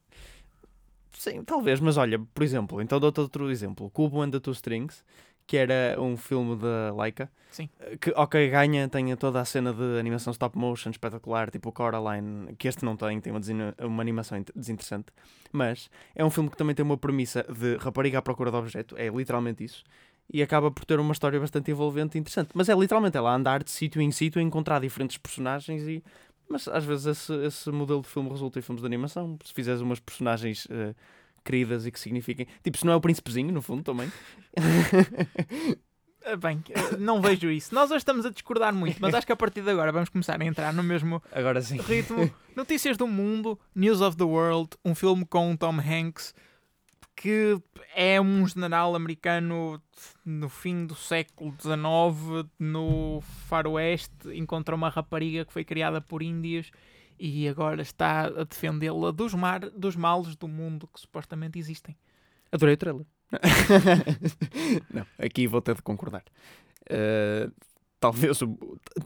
Sim, talvez, mas olha, por exemplo, então dou-te outro exemplo: Cubo and the Two Strings, que era um filme da Laika, Sim. que, ok, ganha, tem toda a cena de animação stop motion espetacular, tipo o Coraline, que este não tem, tem uma, uma animação int- desinteressante, mas é um filme que também tem uma premissa de rapariga à procura de objeto, é literalmente isso. E acaba por ter uma história bastante envolvente e interessante. Mas é literalmente ela a andar de sítio em sítio a encontrar diferentes personagens e mas às vezes esse, esse modelo de filme resulta em filmes de animação. Se fizeres umas personagens eh, queridas e que signifiquem. Tipo, se não é o príncipezinho, no fundo, também. Ah, Bem, eh, não vejo isso. Nós hoje estamos a discordar muito, mas acho que a partir de agora vamos começar a entrar no mesmo Agora sim. ritmo. Notícias do mundo, News of the World, um filme com Tom Hanks que é um general americano no fim do século XIX, no faroeste, encontra uma rapariga que foi criada por índios e agora está a defendê-la dos, mar, dos males do mundo que supostamente existem. Adorei o trailer. não, aqui vou ter de concordar. Eh, talvez,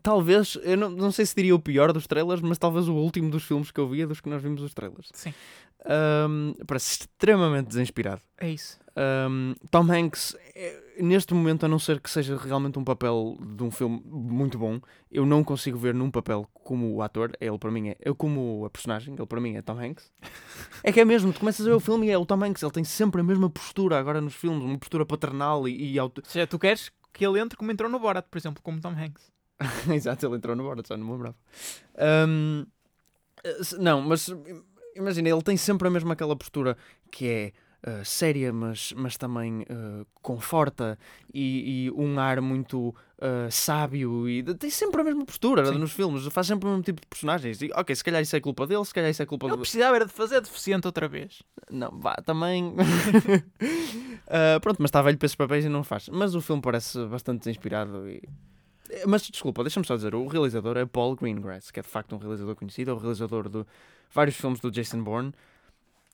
talvez, eu não, não sei se diria o pior dos trailers, mas talvez o último dos filmes que eu via dos que nós vimos os trailers. Sim. Ahm, parece extremamente desinspirado. É isso. Um, Tom Hanks, é, neste momento, a não ser que seja realmente um papel de um filme muito bom, eu não consigo ver num papel como o ator, ele para mim é, eu como a personagem, ele para mim é Tom Hanks. É que é mesmo, tu começas a ver o filme e é o Tom Hanks, ele tem sempre a mesma postura agora nos filmes, uma postura paternal e, e auto... Ou seja, tu queres que ele entre como entrou no Borat, por exemplo, como Tom Hanks. Exato, ele entrou no Borat, já não me lembrava. Um, eh, não, mas im- imagina, ele tem sempre a mesma aquela postura que é uh, séria, mas, mas também uh, conforta e, e um ar muito uh, sábio e tem sempre a mesma postura Sim. nos filmes, faz sempre o mesmo tipo de personagens. E, ok, se calhar isso é culpa dele, se calhar isso é culpa Ele do. precisava era de fazer deficiente outra vez. Não, vá, também. Pronto, mas está velho para esses papéis e não faz. Mas o filme parece bastante desinspirado e. Eh, Mas desculpa, deixa-me só dizer, o realizador é Paul Greengrass, que é de facto um realizador conhecido, é o realizador de vários filmes do Jason Bourne.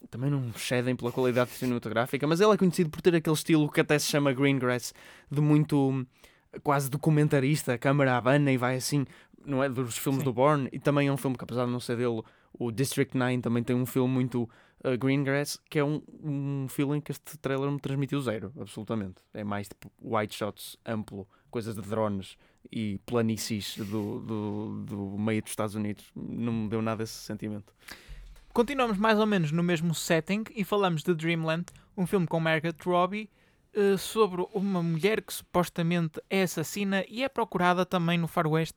Também não cedem pela qualidade cinematográfica, mas ele é conhecido por ter aquele estilo que até se chama Greengrass, de muito quase documentarista, a câmera abana e vai assim, não é? Dos filmes Sim. do Bourne, e também é um filme que, apesar de não ser dele, o District 9 também tem um filme muito uh, Greengrass, que é um, um feeling que este trailer me transmitiu zero, absolutamente. É mais tipo white shots amplo, coisas de drones e planícies do, do, do meio dos Estados Unidos. Não me deu nada esse sentimento. Continuamos mais ou menos no mesmo setting e falamos de Dreamland, um filme com Margaret Robbie, eh, sobre uma mulher que supostamente é assassina e é procurada também no Far West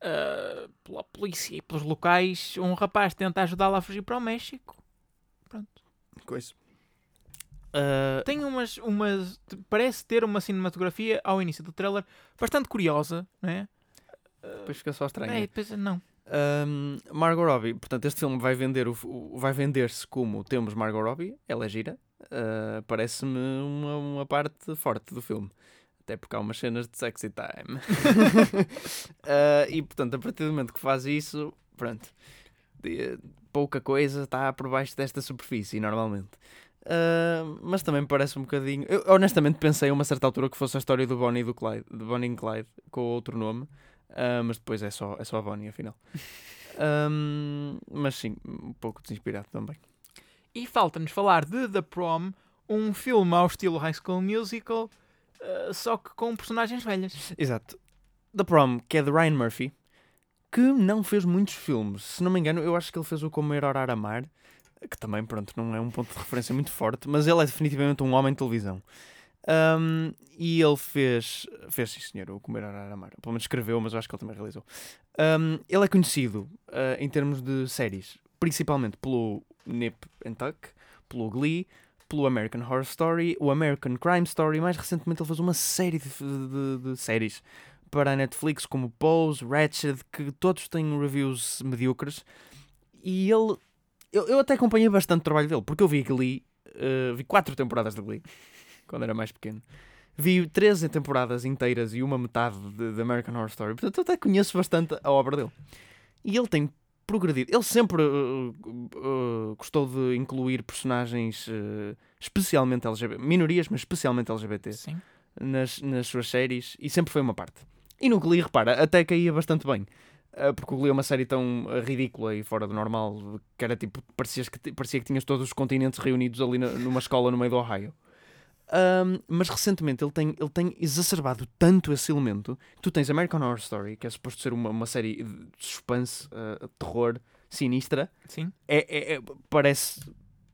eh, pela polícia e pelos locais. Um rapaz tenta ajudá-la a fugir para o México. Pronto. Coisa. Ah, Tem umas, umas. Parece ter uma cinematografia ao início do trailer bastante curiosa, não é? depois fica só estranho. É, depois, não. Um, Margot Robbie, portanto, este filme vai vender o, o- vai vender-se como temos Margot Robbie, ela é gira, uh, parece-me uma, uma parte forte do filme. Até porque há umas cenas de sexy time. Uh, e portanto, a partir do momento que faz isso, pronto, pouca coisa está por baixo desta superfície, normalmente. Uh, mas também parece um bocadinho. Eu honestamente pensei a uma certa altura que fosse a história do Bonnie e do Clyde, de Bonnie e Clyde, com outro nome. Ah, mas depois é só, é só a Bonnie, afinal. Ahm, mas sim, um pouco desinspirado também. E falta-nos falar de The Prom, um filme ao estilo High School Musical, eh, só que com personagens velhas. Exato. The Prom, que é de Ryan Murphy, que não fez muitos filmes. Se não me engano, eu acho que ele fez o Como Ir Orar Amar, que também, pronto, não é um ponto de referência muito forte, mas ele é definitivamente um homem de televisão. Ahm, e ele fez, fez sim senhor, o Comer Amar. Pelo menos escreveu, mas eu acho que ele também realizou. Ahm, ele é conhecido ah, em termos de séries, principalmente pelo Nip and Tuck, pelo Glee, pelo American Horror Story, o American Crime Story. Mais recentemente ele fez uma série de, de- de séries para a Netflix, como Pose, Ratched, que todos têm reviews medíocres. E ele. Eu, eu até acompanhei bastante o trabalho dele, porque eu vi Glee, eh, vi quatro temporadas de Glee, quando era mais pequeno. Vi 13 temporadas inteiras e uma metade de, de American Horror Story, portanto eu até conheço bastante a obra dele. E ele tem progredido. Ele sempre eh, eh, gostou de incluir personagens eh, especialmente LGBT, minorias, mas especialmente LGBT Sim. nas, nas suas séries e sempre foi uma parte. E no Glee, repara, até caía bastante bem. Porque o Glee é uma série tão ridícula e fora do normal que era tipo, parecias que, parecia que tinhas todos os continentes reunidos ali na- numa escola no meio do Ohio. Ahm, mas recentemente ele tem, ele tem exacerbado tanto esse elemento que tu tens American Horror Story, que é suposto ser uma, uma série de suspense, ah, terror, sinistra. Sim. É, é- é- parece.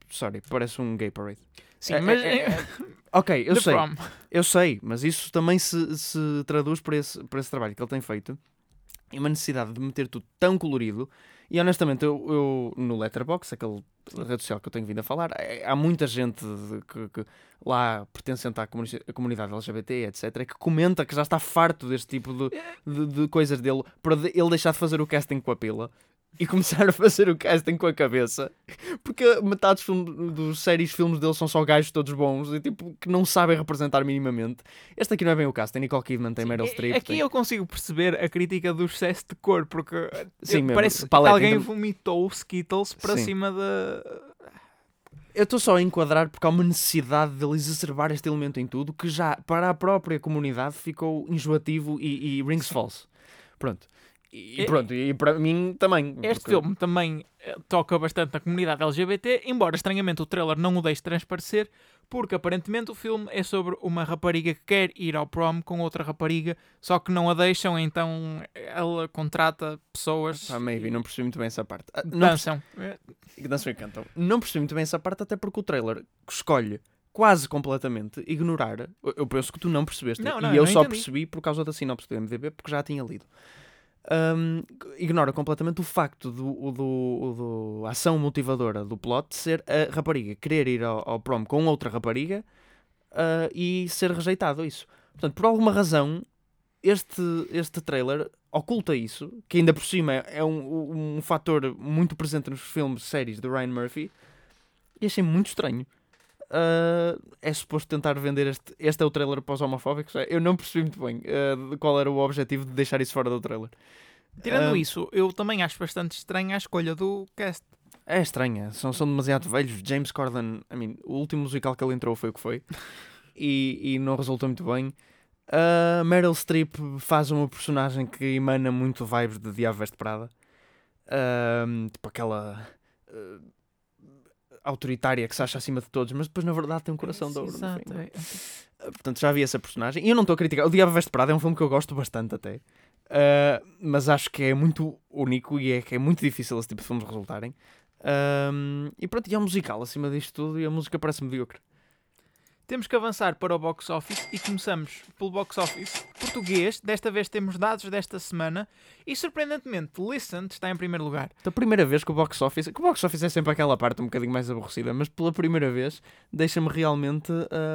Sorry, parece um gay parade. Sim, É- mas. é- é- Ok, eu The sei. Prom. Eu sei, mas isso também se, se traduz por esse, por esse trabalho que ele tem feito e uma necessidade de meter tudo tão colorido. E honestamente, eu, eu no Letterboxd, aquele rede social que eu tenho vindo a falar, é- há muita gente que, que lá pertencente à comuni- à comunidade LGBT, etc., que comenta que já está farto deste tipo de, de, de coisas dele para ele deixar de fazer o casting com a pila e começar a fazer o casting com a cabeça. Porque metade dos, filmes- dos séries filmes dele são só gajos todos bons e tipo que não sabem representar minimamente. Este aqui não é bem o caso. Tem Nicole Kidman, tem Meryl Streep. Aqui tem- eu consigo perceber a crítica do excesso de cor, porque eh, Sim, mesmo, parece que paleta, alguém então- vomitou Skittles para Sim. cima da. Eu estou só a enquadrar porque há uma necessidade dele exacerbar este elemento em tudo que já para a própria comunidade ficou enjoativo e, e rings false. Pronto. E, E- pronto, e para mim também. Este porque- filme também eh, toca bastante na comunidade LGBT, embora estranhamente o trailer não o deixe transparecer, porque aparentemente o filme é sobre uma rapariga que quer ir ao prom com outra rapariga, só que não a deixam, então ela contrata pessoas Ah, maybe, não percebi muito bem essa parte. Ah, dançam. Eh, percebi, dançam e cantam. Não percebi muito bem essa parte, até porque o trailer escolhe quase completamente ignorar. eu- penso que tu não percebeste. Não, não, e eu eu não só entendi. percebi por causa da sinopse do MDB, porque já a tinha lido. Ahm, ignora completamente o facto do, do, do- ação motivadora do plot ser a rapariga querer ir ao, ao prom com outra rapariga ah, e ser rejeitado isso. Portanto, por alguma razão, este, este trailer oculta isso, que ainda por cima é um, um fator muito presente nos filmes, séries de Ryan Murphy, e achei muito estranho. Ah, é suposto tentar vender este. Este é o trailer para os homofóbicos? Eu não percebi muito bem de qual era o objetivo de deixar isso fora do trailer. Tirando Ah, isso, eu também acho bastante estranha a escolha do cast. É estranha, são, são demasiado velhos. James Corden, I mean, o último musical que ele entrou foi o que foi e, e não resultou muito bem. A Meryl Streep faz uma personagem que emana muito vibes de Diabo Veste Prada, tipo aquela autoritária que se acha acima de todos, mas depois na verdade tem um coração de ouro. Exato, fim. é. Uh, Portanto, já vi essa personagem. E eu não estou a criticar. O Diabo Veste Prada é um filme que eu gosto bastante até. Uh, mas acho que é muito único e é que é muito difícil esse tipo de filmes resultarem. Ahm, e pronto, e é um musical acima disto tudo e a música parece mediocre. Temos que avançar para o box office e começamos pelo box office português. Desta vez temos dados desta semana e, surpreendentemente, Listen está em primeiro lugar. Da primeira vez que o box office, que o box office é sempre aquela parte um bocadinho mais aborrecida, mas pela primeira vez deixa-me realmente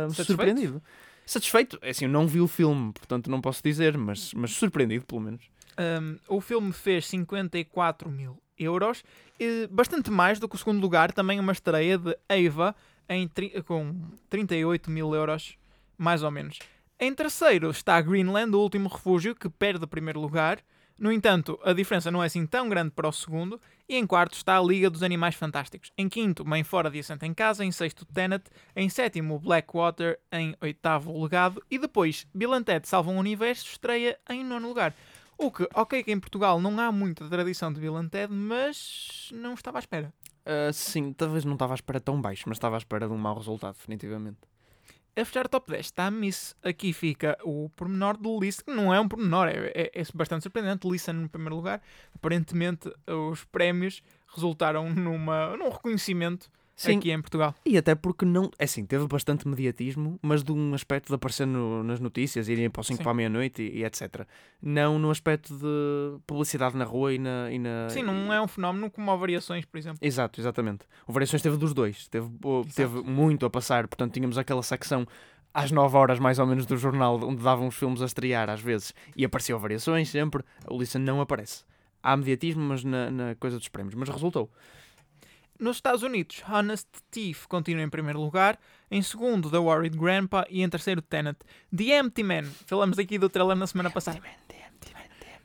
Satisfeito? surpreendido. Satisfeito? É assim, eu não vi o filme, portanto não posso dizer, mas, mas surpreendido pelo menos. Um, o filme fez 54 mil euros, e bastante mais do que o segundo lugar, também uma estreia de Ava em com 38 mil euros, mais ou menos. Em terceiro está Greenland, o último refúgio, que perde o primeiro lugar. No entanto, a diferença não é assim tão grande para o segundo. E em quarto está a Liga dos Animais Fantásticos. Em quinto, Mãe Fora Assento em Casa. Em sexto, Tenet. Em sétimo, Blackwater. Em oitavo, Legado. E depois, Bill Ted Salvam o Universo estreia em nono lugar. O que, ok, que em Portugal não há muita tradição de Bill mas não estava à espera. Ah, sim, talvez não estava à espera tão baixo, mas estava à espera de um mau resultado, definitivamente. A fechar o top 10 está a Miss. Aqui fica o pormenor do Listen, que não é um pormenor, é, é, é bastante surpreendente. Listen no primeiro lugar. Aparentemente, os prémios resultaram numa, num reconhecimento Sim, aqui em Portugal. e até porque não. É assim, teve bastante mediatismo, mas de um aspecto de aparecer no- nas notícias, irem para o 5 Sim. para a meia-noite e, e etc. Não no aspecto de publicidade na rua e na. E na Sim, não é um fenómeno como há variações, por exemplo. Exato, exatamente. O Variações teve dos dois. Teve, Exato. teve muito a passar, portanto tínhamos aquela secção às 9 horas mais ou menos do jornal onde davam os filmes a estrear às vezes e apareceu Variações sempre. O Listen não aparece. Há mediatismo, mas na, na coisa dos prémios. Mas resultou. Nos Estados Unidos, Honest Thief continua em primeiro lugar, em segundo, The Worried Grandpa e em terceiro, Tenet. The Empty Man, falamos aqui do trailer na semana passada.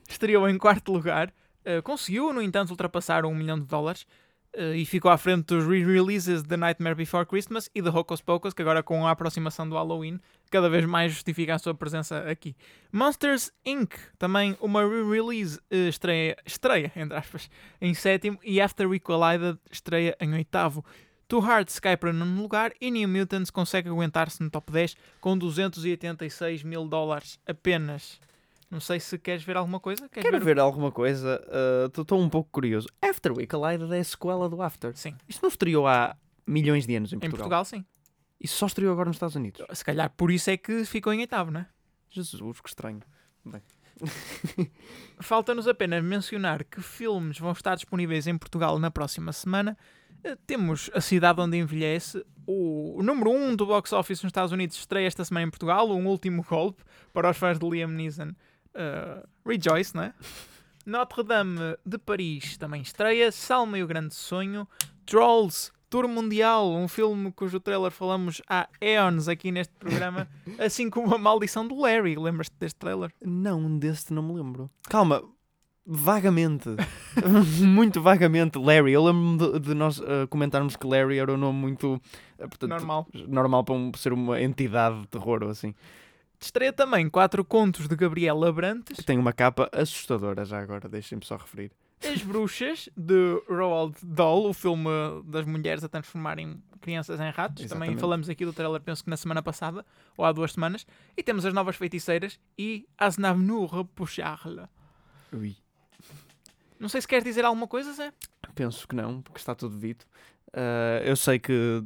Estreou em quarto lugar, eh, conseguiu, no entanto, ultrapassar um milhão de dólares eh, e ficou à frente dos re-releases de Nightmare Before Christmas e de Hocus Pocus, que agora com a aproximação do Halloween, cada vez mais justifica a sua presença aqui. Monsters Inc., também uma re-release, eh, estreia, estreia, entre aspas, em sétimo e After We Collided estreia em oitavo. Two Hearts cai para nono lugar e New Mutants consegue aguentar-se no top 10 com 286 mil dólares apenas. Não sei se queres ver alguma coisa. Queres Quero o- ver alguma coisa. Estou um pouco curioso. After We Collided é a sequela do After. Sim, Isto não estreou há milhões de anos em em Portugal. Portugal sim. Isso só estreou agora nos Estados Unidos. Se calhar por isso é que ficou em oitavo, não é? Jesus, que estranho. Falta-nos apenas mencionar que filmes vão estar disponíveis em Portugal na próxima semana. Eh, Temos A Cidade Onde Envelhece, o, número 1 um do box office nos Estados Unidos estreia esta semana em Portugal, um último golpe para os fãs de Liam Neeson. eh, rejoice, não é? Notre Dame de Paris também estreia, Salma e o Grande Sonho, Trolls, Tour Mundial, um filme cujo trailer falamos há eons aqui neste programa, assim como A Maldição do Larry. Lembras-te deste trailer? Não, deste não me lembro. Calma, vagamente. muito vagamente. Larry. Eu lembro-me de, de nós uh, comentarmos que Larry era um nome muito. uh, portanto, Normal. Normal para um- ser uma entidade de terror ou assim. Estreia também quatro contos de Gabriel Abrantes, Que tem uma capa assustadora já agora, deixem-me só referir. As Bruxas, de Roald Dahl, o filme das mulheres a transformarem crianças em ratos. Também Exatamente. falamos aqui do trailer, penso que na semana passada, ou há duas semanas. E temos as novas feiticeiras e As Navnur Repuchar-le. Ui. Não sei se queres dizer alguma coisa, Zé. Penso que não, porque está tudo dito. Uh, eu sei que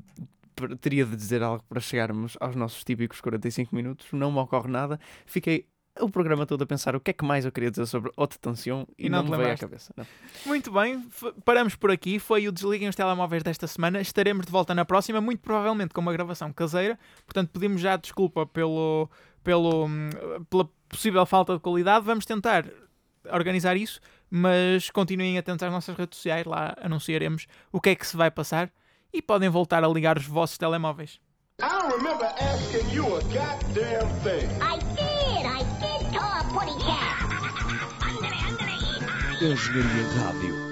teria de dizer algo para chegarmos aos nossos típicos 45 minutos, não me ocorre nada. Fiquei o programa todo a pensar o que é que mais eu queria dizer sobre Haute Tension e, E não não, me veio à cabeça. não. Muito bem, paramos por aqui. Foi o Desliguem os Telemóveis desta semana. Estaremos de volta na próxima, muito provavelmente com uma gravação caseira. Portanto, pedimos já desculpa pelo, pelo, hum, pela possível falta de qualidade. Vamos tentar organizar isso, mas continuem atentos às nossas redes sociais. Lá anunciaremos o que é que se vai passar e podem voltar a ligar os vossos telemóveis. I don't remember asking you a goddamn thing. I Engenharia Rádio.